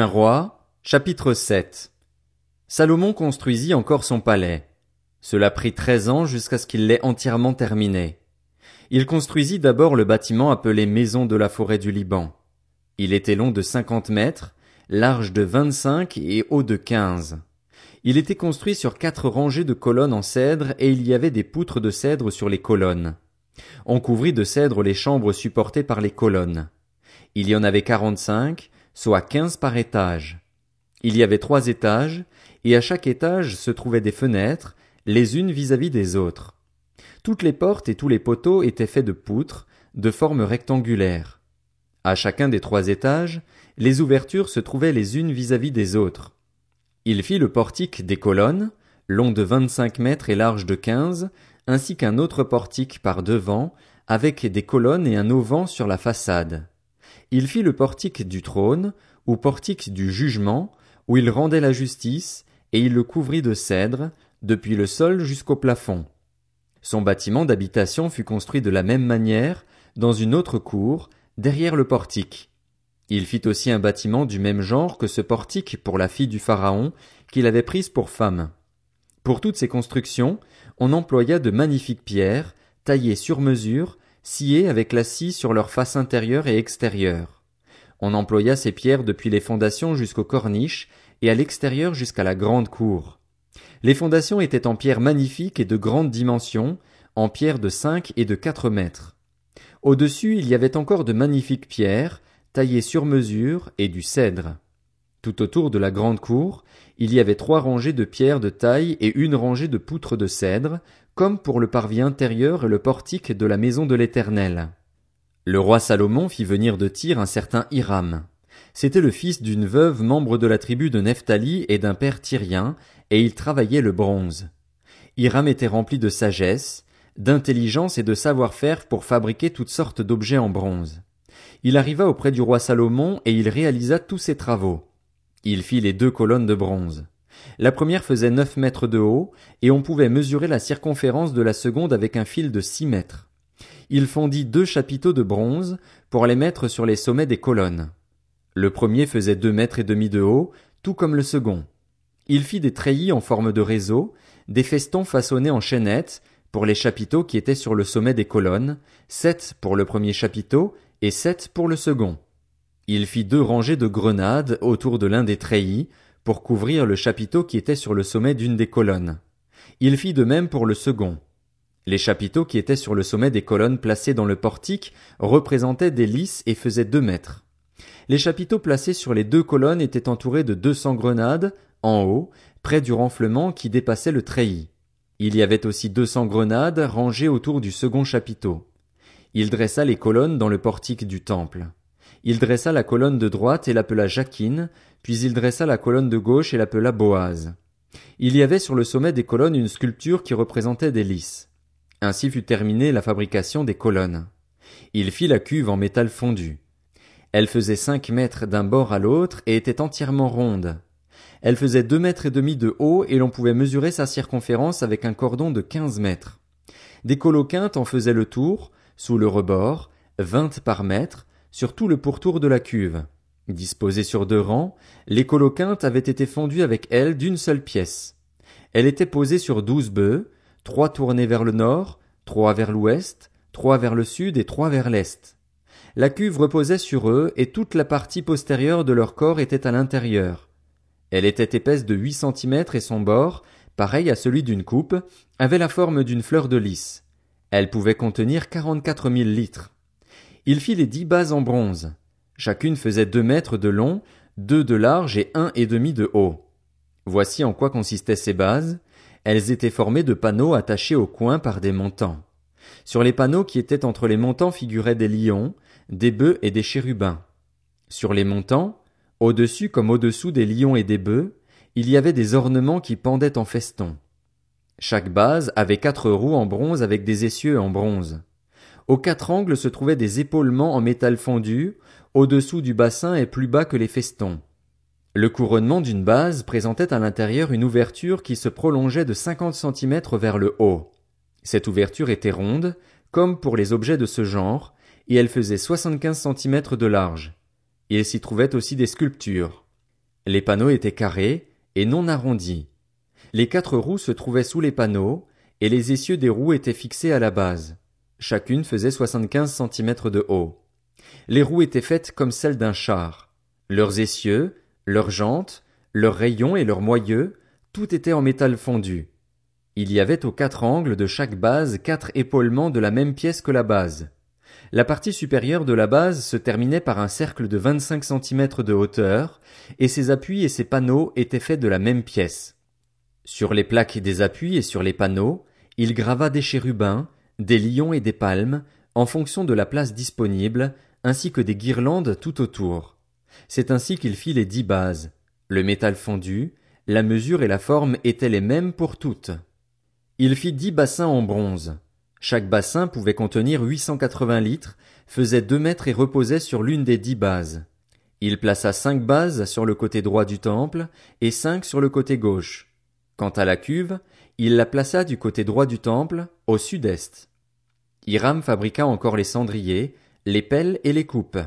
Roi, chapitre 7 Salomon construisit encore son palais. Cela prit treize ans jusqu'à ce qu'il l'ait entièrement terminé. Il construisit d'abord le bâtiment appelé Maison de la forêt du Liban. Il était long de cinquante mètres, large de vingt-cinq et haut de quinze. Il était construit sur quatre rangées de colonnes en cèdre et il y avait des poutres de cèdre sur les colonnes. On couvrit de cèdre les chambres supportées par les colonnes. Il y en avait quarante-cinq, soit quinze par étage. Il y avait trois étages, et à chaque étage se trouvaient des fenêtres, les unes vis-à-vis des autres. Toutes les portes et tous les poteaux étaient faits de poutres, de forme rectangulaire. À chacun des trois étages, les ouvertures se trouvaient les unes vis-à-vis des autres. Il fit le portique des colonnes, long de vingt-cinq mètres et large de quinze, ainsi qu'un autre portique par devant, avec des colonnes et un auvent sur la façade. Il fit le portique du trône, ou portique du jugement, où il rendait la justice, et il le couvrit de cèdre, depuis le sol jusqu'au plafond. Son bâtiment d'habitation fut construit de la même manière, dans une autre cour, derrière le portique. Il fit aussi un bâtiment du même genre que ce portique pour la fille du Pharaon, qu'il avait prise pour femme. Pour toutes ces constructions, on employa de magnifiques pierres, taillées sur mesure, sciées avec la scie sur leur face intérieure et extérieure. On employa ces pierres depuis les fondations jusqu'aux corniches, et à l'extérieur jusqu'à la grande cour. Les fondations étaient en pierre magnifique et de grande dimension, en pierre de cinq et de quatre mètres. Au-dessus il y avait encore de magnifiques pierres, taillées sur mesure, et du cèdre. Tout autour de la grande cour, il y avait trois rangées de pierres de taille et une rangée de poutres de cèdre, comme pour le parvis intérieur et le portique de la maison de l'Éternel. Le roi Salomon fit venir de Tyr un certain Hiram. C'était le fils d'une veuve membre de la tribu de Nephtali et d'un père tyrien, et il travaillait le bronze. Hiram était rempli de sagesse, d'intelligence et de savoir-faire pour fabriquer toutes sortes d'objets en bronze. Il arriva auprès du roi Salomon et il réalisa tous ses travaux. Il fit les deux colonnes de bronze. La première faisait neuf mètres de haut, et on pouvait mesurer la circonférence de la seconde avec un fil de six mètres. Il fondit deux chapiteaux de bronze pour les mettre sur les sommets des colonnes. Le premier faisait deux mètres et demi de haut, tout comme le second. Il fit des treillis en forme de réseau, des festons façonnés en chaînettes, pour les chapiteaux qui étaient sur le sommet des colonnes, sept pour le premier chapiteau et sept pour le second. Il fit deux rangées de grenades autour de l'un des treillis, pour couvrir le chapiteau qui était sur le sommet d'une des colonnes. Il fit de même pour le second. Les chapiteaux qui étaient sur le sommet des colonnes placées dans le portique représentaient des lys et faisaient deux mètres. Les chapiteaux placés sur les deux colonnes étaient entourés de deux cents grenades, en haut, près du renflement qui dépassait le treillis. Il y avait aussi deux cents grenades rangées autour du second chapiteau. Il dressa les colonnes dans le portique du temple. Il dressa la colonne de droite et l'appela Jacquine, puis il dressa la colonne de gauche et l'appela Boaz. Il y avait sur le sommet des colonnes une sculpture qui représentait des lys. Ainsi fut terminée la fabrication des colonnes. Il fit la cuve en métal fondu. Elle faisait cinq mètres d'un bord à l'autre et était entièrement ronde. Elle faisait deux mètres et demi de haut et l'on pouvait mesurer sa circonférence avec un cordon de quinze mètres. Des coloquintes en faisaient le tour, sous le rebord, vingt par mètre, sur tout le pourtour de la cuve. Disposées sur deux rangs, les coloquintes avaient été fondues avec elles d'une seule pièce. Elle était posée sur douze bœufs, trois tournés vers le nord, trois vers l'ouest, trois vers le sud et trois vers l'est. La cuve reposait sur eux et toute la partie postérieure de leur corps était à l'intérieur. Elle était épaisse de huit centimètres et son bord, pareil à celui d'une coupe, avait la forme d'une fleur de lys. Elle pouvait contenir quarante-quatre mille litres. Il fit les dix bases en bronze. Chacune faisait deux mètres de long, deux de large et un et demi de haut. Voici en quoi consistaient ces bases. Elles étaient formées de panneaux attachés au coin par des montants. Sur les panneaux qui étaient entre les montants figuraient des lions, des bœufs et des chérubins. Sur les montants, au-dessus comme au-dessous des lions et des bœufs, il y avait des ornements qui pendaient en feston. Chaque base avait quatre roues en bronze avec des essieux en bronze. Aux quatre angles se trouvaient des épaulements en métal fondu, au-dessous du bassin et plus bas que les festons. Le couronnement d'une base présentait à l'intérieur une ouverture qui se prolongeait de cinquante centimètres vers le haut. Cette ouverture était ronde, comme pour les objets de ce genre, et elle faisait soixante-quinze centimètres de large. Il s'y trouvait aussi des sculptures. Les panneaux étaient carrés et non arrondis. Les quatre roues se trouvaient sous les panneaux, et les essieux des roues étaient fixés à la base. Chacune faisait soixante-quinze centimètres de haut. Les roues étaient faites comme celles d'un char. Leurs essieux, leurs jantes, leurs rayons et leurs moyeux, tout était en métal fondu. Il y avait aux quatre angles de chaque base quatre épaulements de la même pièce que la base. La partie supérieure de la base se terminait par un cercle de vingt-cinq centimètres de hauteur, et ses appuis et ses panneaux étaient faits de la même pièce. Sur les plaques des appuis et sur les panneaux, il grava des chérubins, des lions et des palmes, en fonction de la place disponible, ainsi que des guirlandes tout autour. C'est ainsi qu'il fit les dix bases. Le métal fondu, la mesure et la forme étaient les mêmes pour toutes. Il fit dix bassins en bronze. Chaque bassin pouvait contenir 880 litres, faisait deux mètres et reposait sur l'une des dix bases. Il plaça cinq bases sur le côté droit du temple et cinq sur le côté gauche. Quant à la cuve, il la plaça du côté droit du temple, au sud-est. Hiram fabriqua encore les cendriers, les pelles et les coupes.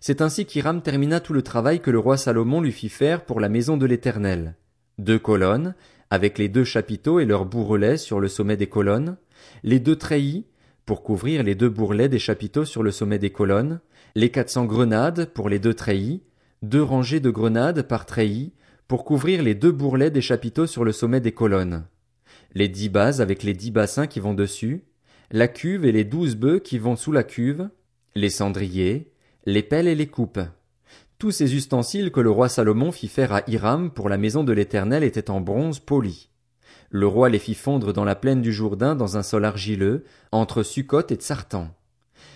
C'est ainsi qu'Hiram termina tout le travail que le roi Salomon lui fit faire pour la maison de l'Éternel. Deux colonnes, avec les deux chapiteaux et leurs bourrelets sur le sommet des colonnes, les deux treillis, pour couvrir les deux bourrelets des chapiteaux sur le sommet des colonnes, les quatre cents grenades pour les deux treillis, deux rangées de grenades par treillis, pour couvrir les deux bourrelets des chapiteaux sur le sommet des colonnes, les dix bases avec les dix bassins qui vont dessus, la cuve et les douze bœufs qui vont sous la cuve, les cendriers, les pelles et les coupes. Tous ces ustensiles que le roi Salomon fit faire à Hiram pour la maison de l'Éternel étaient en bronze poli. Le roi les fit fondre dans la plaine du Jourdain dans un sol argileux, entre Sukkot et Tsartan.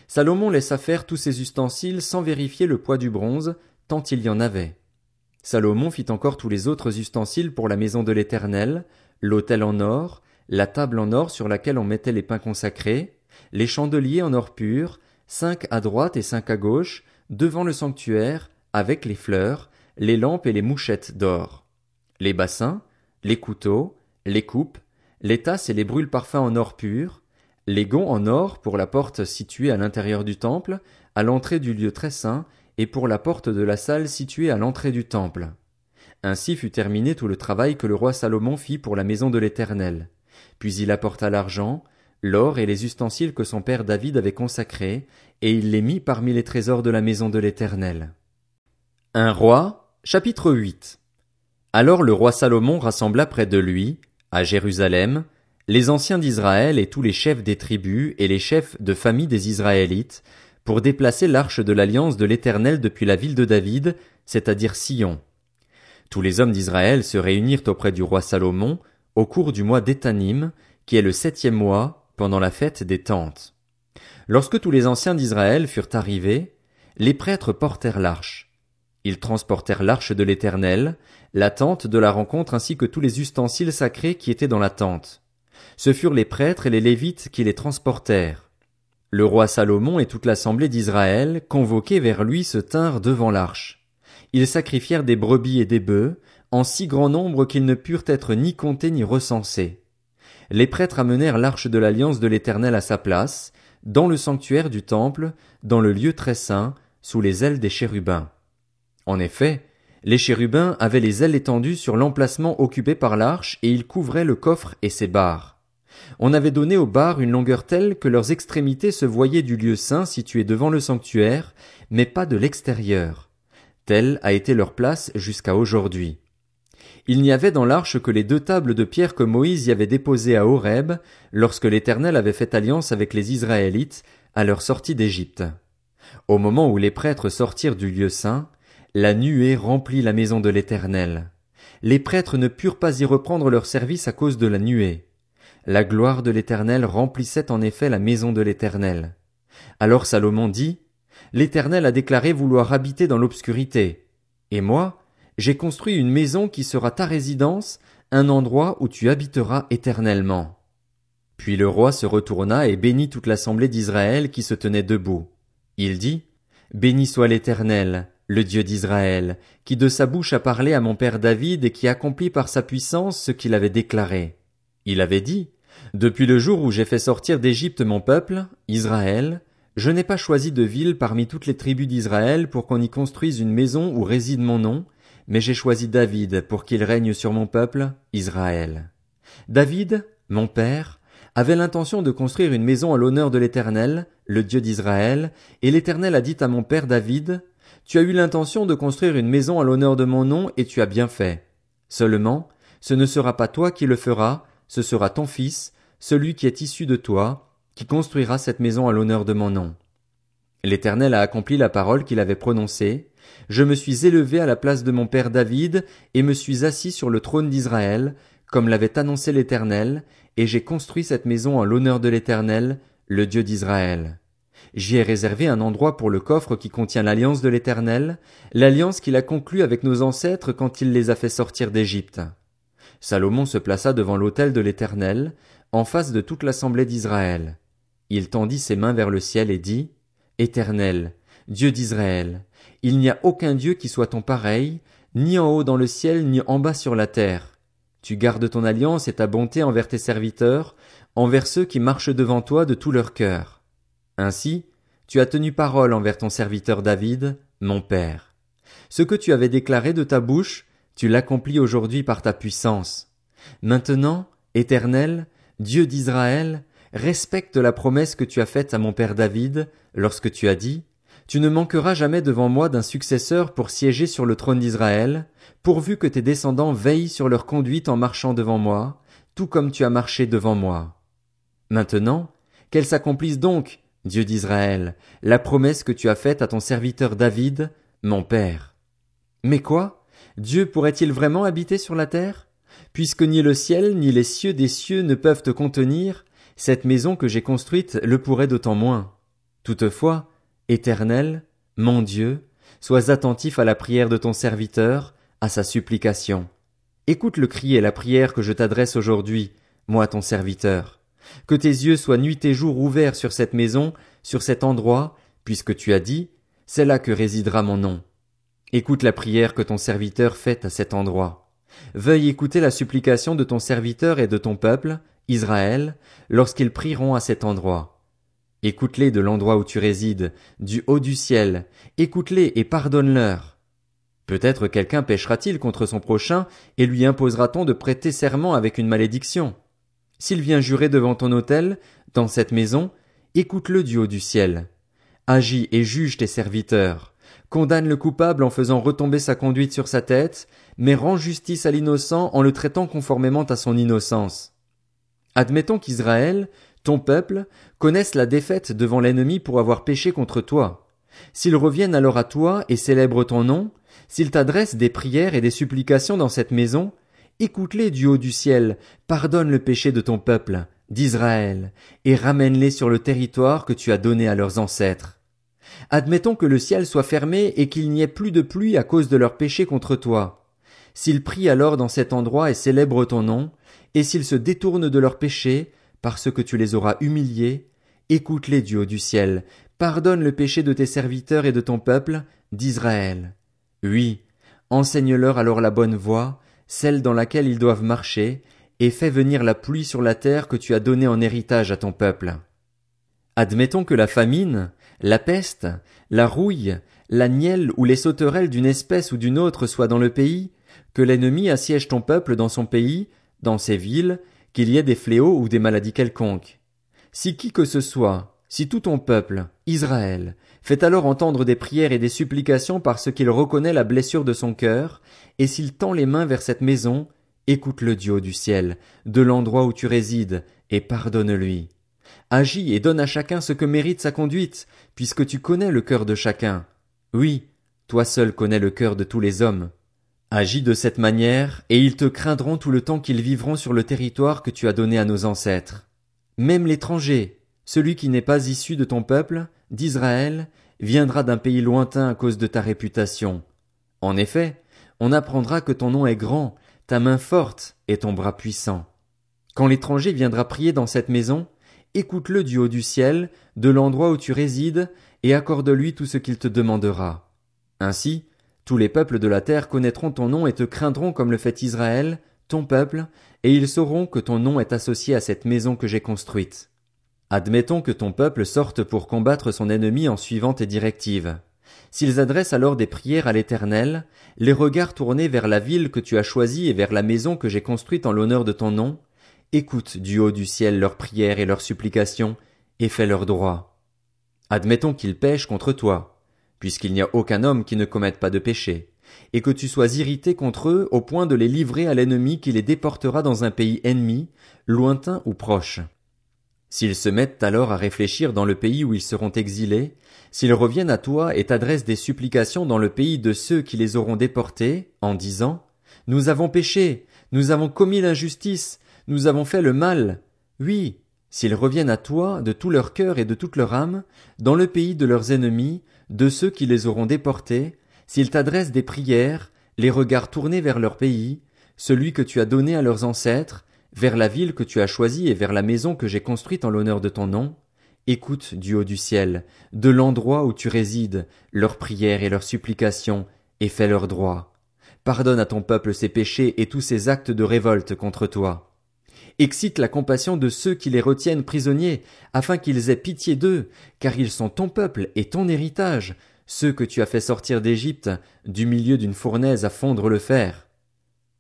Salomon laissa faire tous ces ustensiles sans vérifier le poids du bronze, tant il y en avait. Salomon fit encore tous les autres ustensiles pour la maison de l'Éternel, l'autel en or, la table en or sur laquelle on mettait les pains consacrés, les chandeliers en or pur, cinq à droite et cinq à gauche, devant le sanctuaire, avec les fleurs, les lampes et les mouchettes d'or. Les bassins, les couteaux, les coupes, les tasses et les brûles parfums en or pur, les gonds en or pour la porte située à l'intérieur du temple, à l'entrée du lieu très saint, et pour la porte de la salle située à l'entrée du temple. Ainsi fut terminé tout le travail que le roi Salomon fit pour la maison de l'Éternel. Puis il apporta l'argent, l'or et les ustensiles que son père David avait consacrés, et il les mit parmi les trésors de la maison de l'Éternel. Un roi, chapitre 8 Alors le roi Salomon rassembla près de lui, à Jérusalem, les anciens d'Israël et tous les chefs des tribus et les chefs de famille des Israélites, pour déplacer l'arche de l'alliance de l'Éternel depuis la ville de David, c'est-à-dire Sion. Tous les hommes d'Israël se réunirent auprès du roi Salomon au cours du mois d'Étanim, qui est le septième mois, pendant la fête des tentes. Lorsque tous les anciens d'Israël furent arrivés, les prêtres portèrent l'arche. Ils transportèrent l'arche de l'Éternel, la tente de la rencontre ainsi que tous les ustensiles sacrés qui étaient dans la tente. Ce furent les prêtres et les Lévites qui les transportèrent. Le roi Salomon et toute l'assemblée d'Israël, convoqués vers lui, se tinrent devant l'arche. Ils sacrifièrent des brebis et des bœufs, en si grand nombre qu'ils ne purent être ni comptés ni recensés. Les prêtres amenèrent l'arche de l'alliance de l'Éternel à sa place, dans le sanctuaire du temple, dans le lieu très saint, sous les ailes des chérubins. En effet, les chérubins avaient les ailes étendues sur l'emplacement occupé par l'arche et ils couvraient le coffre et ses barres. On avait donné aux barres une longueur telle que leurs extrémités se voyaient du lieu saint situé devant le sanctuaire, mais pas de l'extérieur. Telle a été leur place jusqu'à aujourd'hui. Il n'y avait dans l'arche que les deux tables de pierre que Moïse y avait déposées à Horeb, lorsque l'Éternel avait fait alliance avec les Israélites à leur sortie d'Égypte. Au moment où les prêtres sortirent du lieu saint, la nuée remplit la maison de l'Éternel. Les prêtres ne purent pas y reprendre leur service à cause de la nuée. La gloire de l'Éternel remplissait en effet la maison de l'Éternel. Alors Salomon dit, L'Éternel a déclaré vouloir habiter dans l'obscurité. Et moi, j'ai construit une maison qui sera ta résidence, un endroit où tu habiteras éternellement. Puis le roi se retourna et bénit toute l'assemblée d'Israël qui se tenait debout. Il dit, Béni soit l'Éternel, le Dieu d'Israël, qui de sa bouche a parlé à mon père David et qui accomplit par sa puissance ce qu'il avait déclaré. Il avait dit, Depuis le jour où j'ai fait sortir d'Égypte mon peuple, Israël, je n'ai pas choisi de ville parmi toutes les tribus d'Israël pour qu'on y construise une maison où réside mon nom, mais j'ai choisi David pour qu'il règne sur mon peuple, Israël. David, mon père, avait l'intention de construire une maison à l'honneur de l'Éternel, le Dieu d'Israël, et l'Éternel a dit à mon père David, Tu as eu l'intention de construire une maison à l'honneur de mon nom, et tu as bien fait. Seulement, ce ne sera pas toi qui le feras, ce sera ton fils, celui qui est issu de toi, qui construira cette maison à l'honneur de mon nom. L'Éternel a accompli la parole qu'il avait prononcée. Je me suis élevé à la place de mon père David, et me suis assis sur le trône d'Israël, comme l'avait annoncé l'Éternel, et j'ai construit cette maison en l'honneur de l'Éternel, le Dieu d'Israël. J'y ai réservé un endroit pour le coffre qui contient l'alliance de l'Éternel, l'alliance qu'il a conclue avec nos ancêtres quand il les a fait sortir d'Égypte. Salomon se plaça devant l'autel de l'Éternel, en face de toute l'assemblée d'Israël. Il tendit ses mains vers le ciel et dit, Éternel, Dieu d'Israël, il n'y a aucun Dieu qui soit ton pareil, ni en haut dans le ciel, ni en bas sur la terre. Tu gardes ton alliance et ta bonté envers tes serviteurs, envers ceux qui marchent devant toi de tout leur cœur. Ainsi, tu as tenu parole envers ton serviteur David, mon père. Ce que tu avais déclaré de ta bouche, tu l'accomplis aujourd'hui par ta puissance. Maintenant, Éternel, Dieu d'Israël, respecte la promesse que tu as faite à mon père David, lorsque tu as dit, Tu ne manqueras jamais devant moi d'un successeur pour siéger sur le trône d'Israël, pourvu que tes descendants veillent sur leur conduite en marchant devant moi, tout comme tu as marché devant moi. Maintenant, qu'elle s'accomplisse donc, Dieu d'Israël, la promesse que tu as faite à ton serviteur David, mon père. Mais quoi? Dieu pourrait-il vraiment habiter sur la terre? Puisque ni le ciel ni les cieux des cieux ne peuvent te contenir, cette maison que j'ai construite le pourrait d'autant moins. Toutefois, Éternel, mon Dieu, sois attentif à la prière de ton serviteur, à sa supplication. Écoute le cri et la prière que je t'adresse aujourd'hui, moi ton serviteur. Que tes yeux soient nuit et jour ouverts sur cette maison, sur cet endroit, puisque tu as dit, c'est là que résidera mon nom. Écoute la prière que ton serviteur fait à cet endroit. Veuille écouter la supplication de ton serviteur et de ton peuple, Israël, lorsqu'ils prieront à cet endroit. Écoute-les de l'endroit où tu résides, du haut du ciel, écoute-les et pardonne-leur. Peut-être quelqu'un péchera-t-il contre son prochain, et lui imposera-t-on de prêter serment avec une malédiction. S'il vient jurer devant ton autel, dans cette maison, écoute-le du haut du ciel. Agis et juge tes serviteurs. Condamne le coupable en faisant retomber sa conduite sur sa tête, mais rends justice à l'innocent en le traitant conformément à son innocence. Admettons qu'Israël, ton peuple, connaisse la défaite devant l'ennemi pour avoir péché contre toi. S'ils reviennent alors à toi et célèbrent ton nom, s'ils t'adressent des prières et des supplications dans cette maison, écoute-les du haut du ciel, pardonne le péché de ton peuple, d'Israël, et ramène-les sur le territoire que tu as donné à leurs ancêtres. Admettons que le ciel soit fermé et qu'il n'y ait plus de pluie à cause de leur péché contre toi. S'ils prient alors dans cet endroit et célèbrent ton nom, et s'ils se détournent de leur péché, parce que tu les auras humiliés, écoute-les du haut du ciel, pardonne le péché de tes serviteurs et de ton peuple, d'Israël. Oui, enseigne-leur alors la bonne voie, celle dans laquelle ils doivent marcher, et fais venir la pluie sur la terre que tu as donnée en héritage à ton peuple. Admettons que la famine, la peste, la rouille, la nielle ou les sauterelles d'une espèce ou d'une autre soient dans le pays, que l'ennemi assiège ton peuple dans son pays, dans ses villes, qu'il y ait des fléaux ou des maladies quelconques. Si qui que ce soit, si tout ton peuple, Israël, fait alors entendre des prières et des supplications parce qu'il reconnaît la blessure de son cœur, et s'il tend les mains vers cette maison, écoute le Dieu du ciel, de l'endroit où tu résides, et pardonne-lui. Agis et donne à chacun ce que mérite sa conduite, puisque tu connais le cœur de chacun. Oui, toi seul connais le cœur de tous les hommes. Agis de cette manière, et ils te craindront tout le temps qu'ils vivront sur le territoire que tu as donné à nos ancêtres. Même l'étranger, celui qui n'est pas issu de ton peuple, d'Israël, viendra d'un pays lointain à cause de ta réputation. En effet, on apprendra que ton nom est grand, ta main forte et ton bras puissant. Quand l'étranger viendra prier dans cette maison, écoute-le du haut du ciel, de l'endroit où tu résides, et accorde-lui tout ce qu'il te demandera. Ainsi, tous les peuples de la terre connaîtront ton nom et te craindront comme le fait Israël, ton peuple, et ils sauront que ton nom est associé à cette maison que j'ai construite. Admettons que ton peuple sorte pour combattre son ennemi en suivant tes directives. S'ils adressent alors des prières à l'Éternel, les regards tournés vers la ville que tu as choisie et vers la maison que j'ai construite en l'honneur de ton nom, écoute du haut du ciel leurs prières et leurs supplications, et fais leur droit. Admettons qu'ils pêchent contre toi, puisqu'il n'y a aucun homme qui ne commette pas de péché, et que tu sois irrité contre eux au point de les livrer à l'ennemi qui les déportera dans un pays ennemi, lointain ou proche. S'ils se mettent alors à réfléchir dans le pays où ils seront exilés, s'ils reviennent à toi et t'adressent des supplications dans le pays de ceux qui les auront déportés, en disant, Nous avons péché, nous avons commis l'injustice, nous avons fait le mal. Oui, s'ils reviennent à toi de tout leur cœur et de toute leur âme, dans le pays de leurs ennemis, de ceux qui les auront déportés, s'ils t'adressent des prières, les regards tournés vers leur pays, celui que tu as donné à leurs ancêtres, vers la ville que tu as choisie et vers la maison que j'ai construite en l'honneur de ton nom, écoute du haut du ciel, de l'endroit où tu résides, leurs prières et leurs supplications, et fais leur droit. Pardonne à ton peuple ses péchés et tous ses actes de révolte contre toi. Excite la compassion de ceux qui les retiennent prisonniers, afin qu'ils aient pitié d'eux, car ils sont ton peuple et ton héritage, ceux que tu as fait sortir d'Égypte, du milieu d'une fournaise à fondre le fer.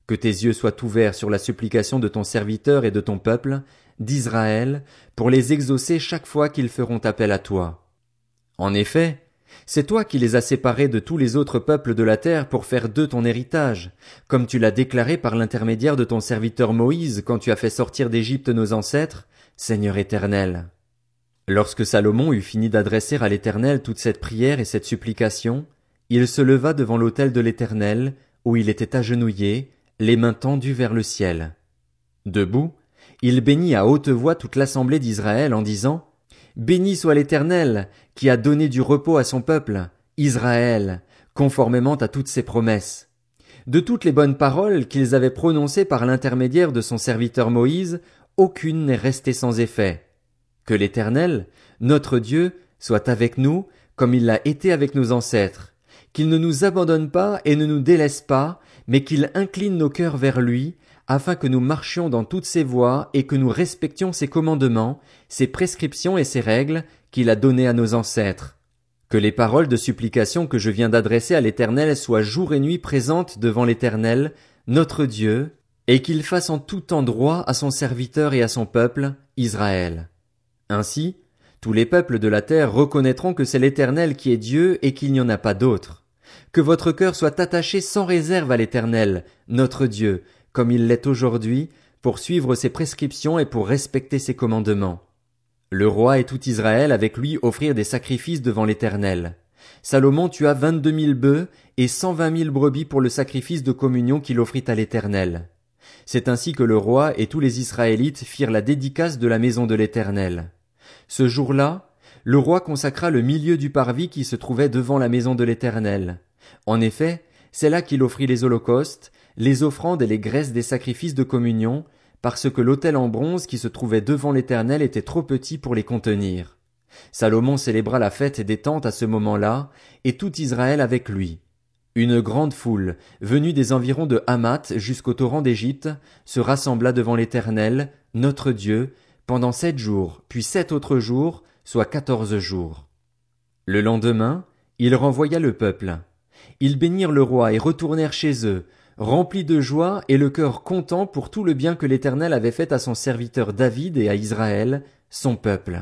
Que tes yeux soient ouverts sur la supplication de ton serviteur et de ton peuple, d'Israël, pour les exaucer chaque fois qu'ils feront appel à toi. En effet, c'est toi qui les as séparés de tous les autres peuples de la terre pour faire d'eux ton héritage, comme tu l'as déclaré par l'intermédiaire de ton serviteur Moïse quand tu as fait sortir d'Égypte nos ancêtres, Seigneur éternel. Lorsque Salomon eut fini d'adresser à l'Éternel toute cette prière et cette supplication, il se leva devant l'autel de l'Éternel, où il était agenouillé, les mains tendues vers le ciel. Debout, il bénit à haute voix toute l'assemblée d'Israël en disant, Béni soit l'Éternel, qui a donné du repos à son peuple, Israël, conformément à toutes ses promesses. De toutes les bonnes paroles qu'ils avaient prononcées par l'intermédiaire de son serviteur Moïse, aucune n'est restée sans effet. Que l'Éternel, notre Dieu, soit avec nous, comme il l'a été avec nos ancêtres, qu'il ne nous abandonne pas et ne nous délaisse pas, mais qu'il incline nos cœurs vers lui, afin que nous marchions dans toutes ses voies et que nous respections ses commandements, ses prescriptions et ses règles qu'il a données à nos ancêtres. Que les paroles de supplication que je viens d'adresser à l'Éternel soient jour et nuit présentes devant l'Éternel, notre Dieu, et qu'il fasse en tout endroit à son serviteur et à son peuple, Israël. Ainsi, tous les peuples de la terre reconnaîtront que c'est l'Éternel qui est Dieu et qu'il n'y en a pas d'autre. Que votre cœur soit attaché sans réserve à l'Éternel, notre Dieu, il l'est aujourd'hui, pour suivre ses prescriptions et pour respecter ses commandements. Le roi et tout Israël avec lui offrirent des sacrifices devant l'Éternel. Salomon tua vingt-deux mille bœufs et cent vingt mille brebis pour le sacrifice de communion qu'il offrit à l'Éternel. C'est ainsi que le roi et tous les Israélites firent la dédicace de la maison de l'Éternel. Ce jour-là, le roi consacra le milieu du parvis qui se trouvait devant la maison de l'Éternel. En effet, c'est là qu'il offrit les holocaustes, les offrandes et les graisses des sacrifices de communion, parce que l'autel en bronze qui se trouvait devant l'Éternel était trop petit pour les contenir. Salomon célébra la fête des tentes à ce moment-là, et tout Israël avec lui. Une grande foule, venue des environs de Hamath jusqu'au torrent d'Égypte, se rassembla devant l'Éternel, notre Dieu, pendant sept jours, puis sept autres jours, soit quatorze jours. Le lendemain, il renvoya le peuple. Ils bénirent le roi et retournèrent chez eux, remplis de joie et le cœur content pour tout le bien que l'Éternel avait fait à son serviteur David et à Israël, son peuple.